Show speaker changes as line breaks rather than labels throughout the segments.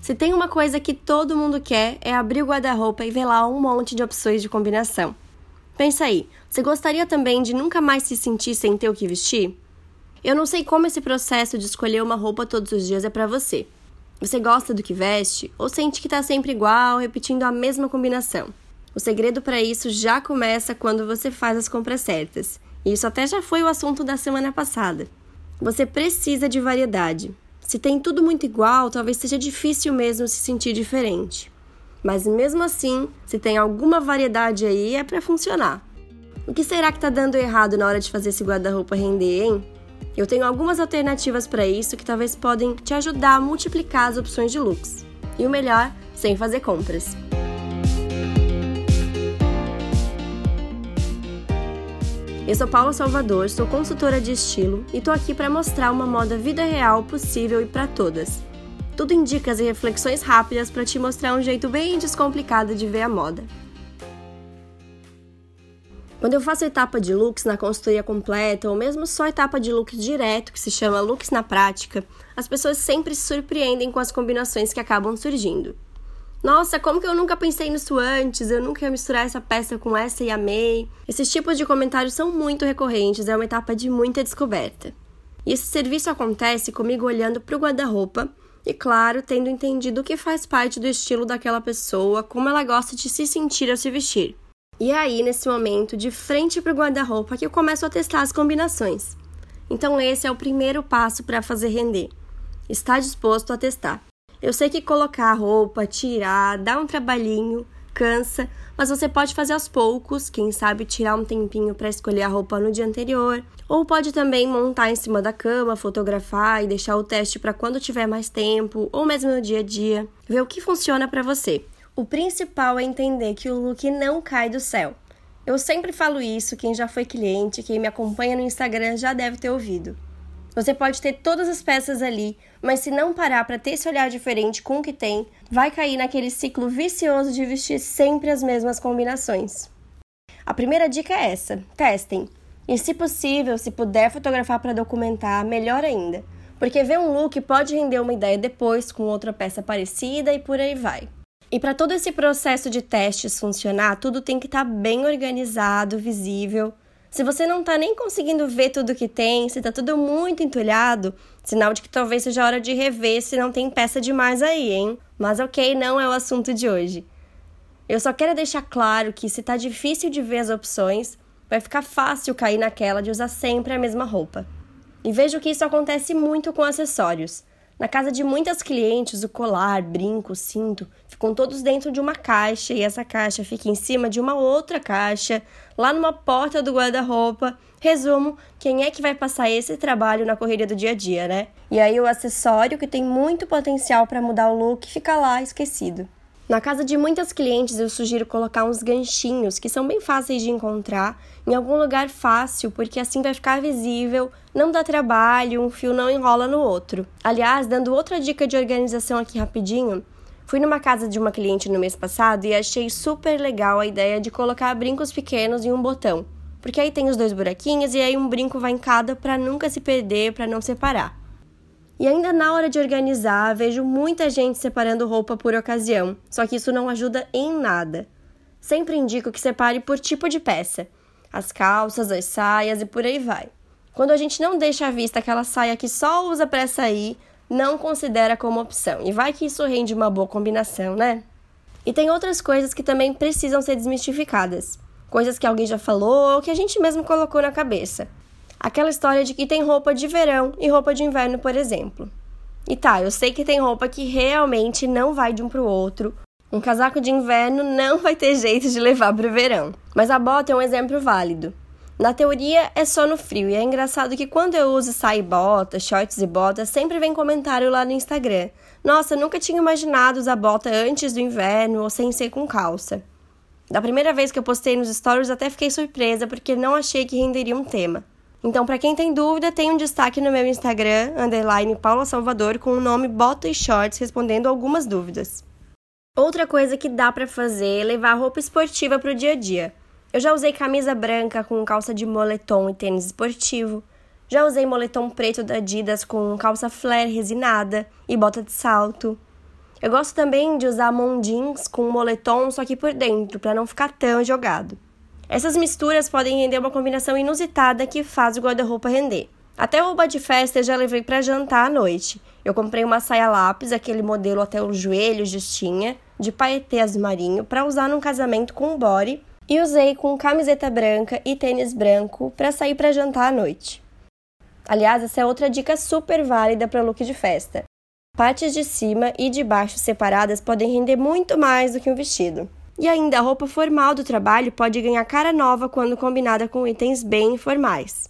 Se tem uma coisa que todo mundo quer é abrir o guarda-roupa e ver lá um monte de opções de combinação. Pensa aí, você gostaria também de nunca mais se sentir sem ter o que vestir? Eu não sei como esse processo de escolher uma roupa todos os dias é para você. Você gosta do que veste ou sente que tá sempre igual, repetindo a mesma combinação? O segredo para isso já começa quando você faz as compras certas. E isso até já foi o assunto da semana passada. Você precisa de variedade. Se tem tudo muito igual, talvez seja difícil mesmo se sentir diferente. Mas mesmo assim, se tem alguma variedade aí, é para funcionar. O que será que está dando errado na hora de fazer esse guarda-roupa render, hein? Eu tenho algumas alternativas para isso que talvez podem te ajudar a multiplicar as opções de looks. E o melhor, sem fazer compras. Eu sou Paula Salvador, sou consultora de estilo e tô aqui para mostrar uma moda vida real possível e para todas. Tudo em dicas e reflexões rápidas para te mostrar um jeito bem descomplicado de ver a moda. Quando eu faço etapa de looks na consultoria completa, ou mesmo só etapa de looks direto, que se chama looks na prática, as pessoas sempre se surpreendem com as combinações que acabam surgindo. Nossa, como que eu nunca pensei nisso antes? Eu nunca ia misturar essa peça com essa e amei. Esses tipos de comentários são muito recorrentes, é uma etapa de muita descoberta. E esse serviço acontece comigo olhando para o guarda-roupa e, claro, tendo entendido o que faz parte do estilo daquela pessoa, como ela gosta de se sentir ao se vestir. E é aí, nesse momento, de frente para o guarda-roupa, que eu começo a testar as combinações. Então, esse é o primeiro passo para fazer render. Está disposto a testar. Eu sei que colocar a roupa, tirar, dá um trabalhinho, cansa, mas você pode fazer aos poucos, quem sabe tirar um tempinho para escolher a roupa no dia anterior, ou pode também montar em cima da cama, fotografar e deixar o teste para quando tiver mais tempo, ou mesmo no dia a dia, ver o que funciona para você. O principal é entender que o look não cai do céu. Eu sempre falo isso, quem já foi cliente, quem me acompanha no Instagram já deve ter ouvido. Você pode ter todas as peças ali, mas se não parar para ter esse olhar diferente com o que tem, vai cair naquele ciclo vicioso de vestir sempre as mesmas combinações. A primeira dica é essa: testem. E se possível, se puder fotografar para documentar, melhor ainda, porque ver um look pode render uma ideia depois com outra peça parecida e por aí vai. E para todo esse processo de testes funcionar, tudo tem que estar tá bem organizado, visível. Se você não está nem conseguindo ver tudo que tem, se está tudo muito entulhado, sinal de que talvez seja hora de rever se não tem peça demais aí, hein? Mas ok, não é o assunto de hoje. Eu só quero deixar claro que se está difícil de ver as opções, vai ficar fácil cair naquela de usar sempre a mesma roupa. E vejo que isso acontece muito com acessórios. Na casa de muitas clientes, o colar, brinco, cinto ficam todos dentro de uma caixa e essa caixa fica em cima de uma outra caixa, lá numa porta do guarda-roupa. Resumo, quem é que vai passar esse trabalho na correria do dia a dia, né? E aí o acessório que tem muito potencial para mudar o look fica lá esquecido. Na casa de muitas clientes, eu sugiro colocar uns ganchinhos que são bem fáceis de encontrar em algum lugar fácil, porque assim vai ficar visível, não dá trabalho, um fio não enrola no outro. Aliás, dando outra dica de organização aqui rapidinho, fui numa casa de uma cliente no mês passado e achei super legal a ideia de colocar brincos pequenos em um botão, porque aí tem os dois buraquinhos e aí um brinco vai em cada para nunca se perder, para não separar. E ainda na hora de organizar, vejo muita gente separando roupa por ocasião, só que isso não ajuda em nada. Sempre indico que separe por tipo de peça: as calças, as saias e por aí vai. Quando a gente não deixa à vista aquela saia que só usa para sair, não considera como opção. E vai que isso rende uma boa combinação, né? E tem outras coisas que também precisam ser desmistificadas. Coisas que alguém já falou ou que a gente mesmo colocou na cabeça. Aquela história de que tem roupa de verão e roupa de inverno, por exemplo. E tá, eu sei que tem roupa que realmente não vai de um pro outro. Um casaco de inverno não vai ter jeito de levar pro verão. Mas a bota é um exemplo válido. Na teoria é só no frio, e é engraçado que quando eu uso saia bota, shorts e bota, sempre vem comentário lá no Instagram. Nossa, nunca tinha imaginado usar bota antes do inverno ou sem ser com calça. Da primeira vez que eu postei nos stories até fiquei surpresa porque não achei que renderia um tema. Então, para quem tem dúvida, tem um destaque no meu Instagram, underline Paula Salvador, com o nome Bota e Shorts, respondendo algumas dúvidas. Outra coisa que dá para fazer é levar roupa esportiva para o dia a dia. Eu já usei camisa branca com calça de moletom e tênis esportivo. Já usei moletom preto da Adidas com calça flare resinada e bota de salto. Eu gosto também de usar mondins com moletom, só que por dentro, para não ficar tão jogado. Essas misturas podem render uma combinação inusitada que faz o guarda-roupa render. Até roupa de festa eu já levei para jantar à noite. Eu comprei uma saia lápis, aquele modelo até os joelhos justinha, de paetê azul marinho, para usar num casamento com um body, e usei com camiseta branca e tênis branco para sair para jantar à noite. Aliás, essa é outra dica super válida para look de festa. Partes de cima e de baixo separadas podem render muito mais do que um vestido. E ainda a roupa formal do trabalho pode ganhar cara nova quando combinada com itens bem informais.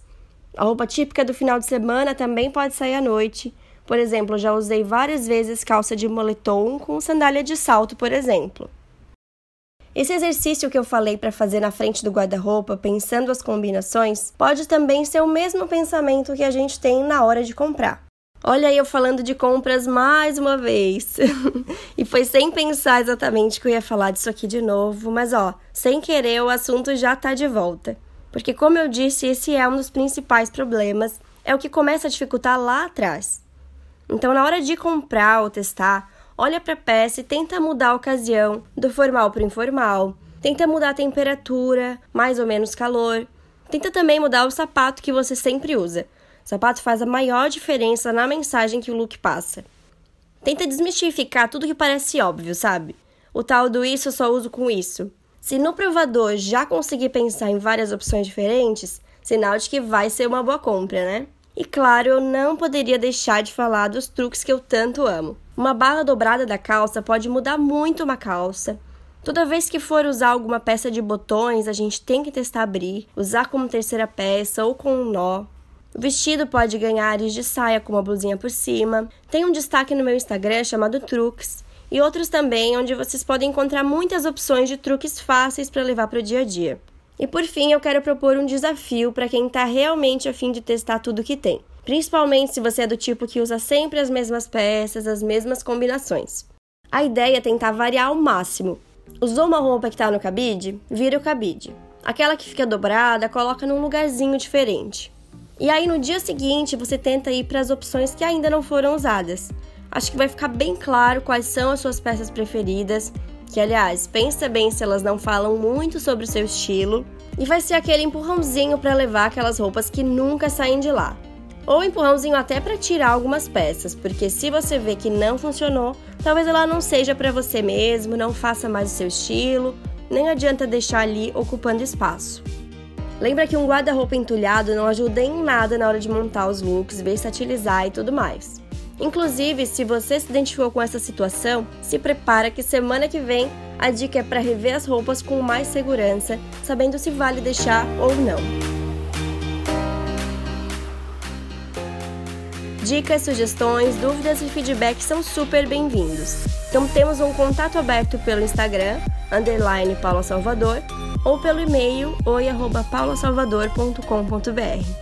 A roupa típica do final de semana também pode sair à noite. Por exemplo, já usei várias vezes calça de moletom com sandália de salto, por exemplo. Esse exercício que eu falei para fazer na frente do guarda-roupa, pensando as combinações, pode também ser o mesmo pensamento que a gente tem na hora de comprar. Olha eu falando de compras mais uma vez. e foi sem pensar exatamente que eu ia falar disso aqui de novo, mas ó, sem querer o assunto já tá de volta. Porque como eu disse, esse é um dos principais problemas, é o que começa a dificultar lá atrás. Então, na hora de comprar ou testar, olha para peça e tenta mudar a ocasião do formal para informal. Tenta mudar a temperatura, mais ou menos calor. Tenta também mudar o sapato que você sempre usa. Sapato faz a maior diferença na mensagem que o look passa. Tenta desmistificar tudo que parece óbvio, sabe? O tal do isso eu só uso com isso. Se no provador já conseguir pensar em várias opções diferentes, sinal de que vai ser uma boa compra, né? E claro, eu não poderia deixar de falar dos truques que eu tanto amo. Uma barra dobrada da calça pode mudar muito uma calça. Toda vez que for usar alguma peça de botões, a gente tem que testar abrir, usar como terceira peça ou com um nó. O vestido pode ganhar ares de saia com uma blusinha por cima. Tem um destaque no meu Instagram chamado Truques e outros também onde vocês podem encontrar muitas opções de truques fáceis para levar para o dia a dia. E por fim, eu quero propor um desafio para quem está realmente a fim de testar tudo que tem, principalmente se você é do tipo que usa sempre as mesmas peças, as mesmas combinações. A ideia é tentar variar ao máximo. Usou uma roupa que está no cabide? Vira o cabide. Aquela que fica dobrada, coloca num lugarzinho diferente. E aí no dia seguinte você tenta ir para as opções que ainda não foram usadas. Acho que vai ficar bem claro quais são as suas peças preferidas, que aliás, pensa bem se elas não falam muito sobre o seu estilo, e vai ser aquele empurrãozinho para levar aquelas roupas que nunca saem de lá. Ou empurrãozinho até para tirar algumas peças, porque se você vê que não funcionou, talvez ela não seja para você mesmo, não faça mais o seu estilo, nem adianta deixar ali ocupando espaço. Lembra que um guarda-roupa entulhado não ajuda em nada na hora de montar os looks, versatilizar e tudo mais. Inclusive, se você se identificou com essa situação, se prepara que semana que vem a dica é para rever as roupas com mais segurança, sabendo se vale deixar ou não. Dicas, sugestões, dúvidas e feedback são super bem-vindos. Então temos um contato aberto pelo Instagram, underline Paula Salvador, ou pelo e-mail oi.paulasalvador.com.br.